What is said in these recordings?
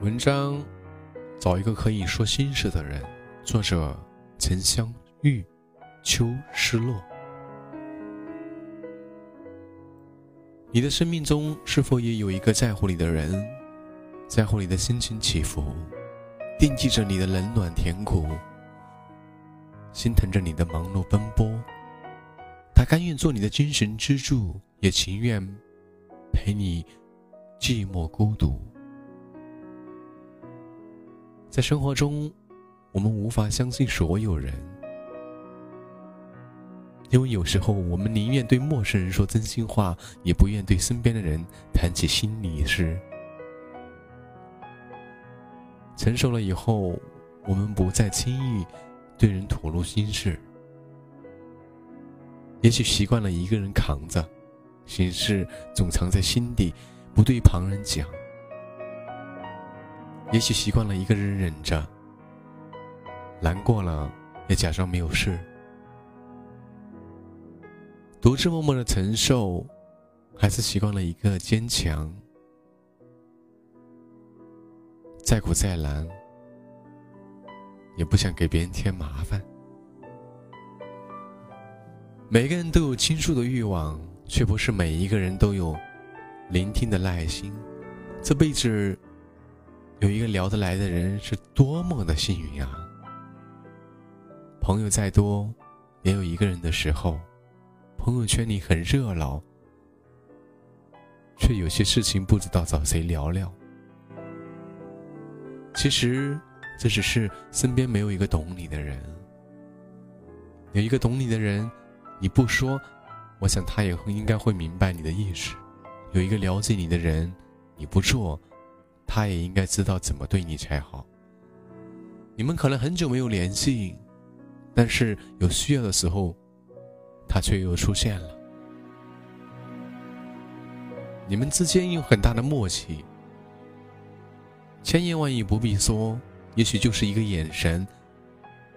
文章，找一个可以说心事的人。作者：陈香玉，秋失落。你的生命中是否也有一个在乎你的人，在乎你的心情起伏，惦记着你的冷暖甜苦，心疼着你的忙碌奔波？他甘愿做你的精神支柱，也情愿陪你寂寞孤独。在生活中，我们无法相信所有人，因为有时候我们宁愿对陌生人说真心话，也不愿对身边的人谈起心里事。成熟了以后，我们不再轻易对人吐露心事，也许习惯了一个人扛着，心事总藏在心底，不对旁人讲。也许习惯了一个人忍着，难过了也假装没有事，独自默默的承受，还是习惯了一个坚强。再苦再难，也不想给别人添麻烦。每个人都有倾诉的欲望，却不是每一个人都有聆听的耐心。这辈子。有一个聊得来的人是多么的幸运啊！朋友再多，也有一个人的时候，朋友圈里很热闹，却有些事情不知道找谁聊聊。其实，这只是身边没有一个懂你的人。有一个懂你的人，你不说，我想他也应该会明白你的意思。有一个了解你的人，你不做。他也应该知道怎么对你才好。你们可能很久没有联系，但是有需要的时候，他却又出现了。你们之间有很大的默契，千言万语不必说，也许就是一个眼神，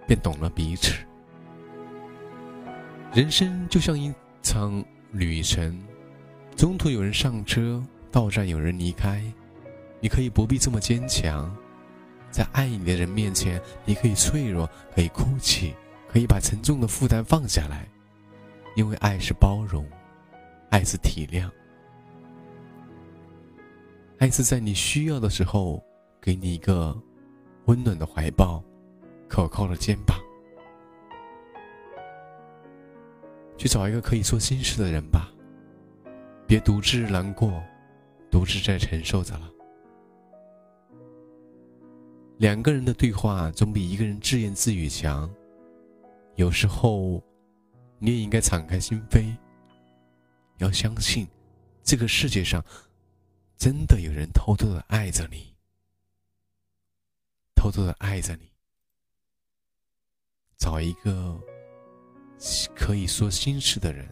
便懂了彼此。人生就像一场旅程，中途有人上车，到站有人离开。你可以不必这么坚强，在爱你的人面前，你可以脆弱，可以哭泣，可以把沉重的负担放下来，因为爱是包容，爱是体谅，爱是在你需要的时候给你一个温暖的怀抱，可靠的肩膀，去找一个可以说心事的人吧，别独自难过，独自在承受着了。两个人的对话总比一个人自言自语强。有时候，你也应该敞开心扉。要相信，这个世界上真的有人偷偷的爱着你，偷偷的爱着你。找一个可以说心事的人。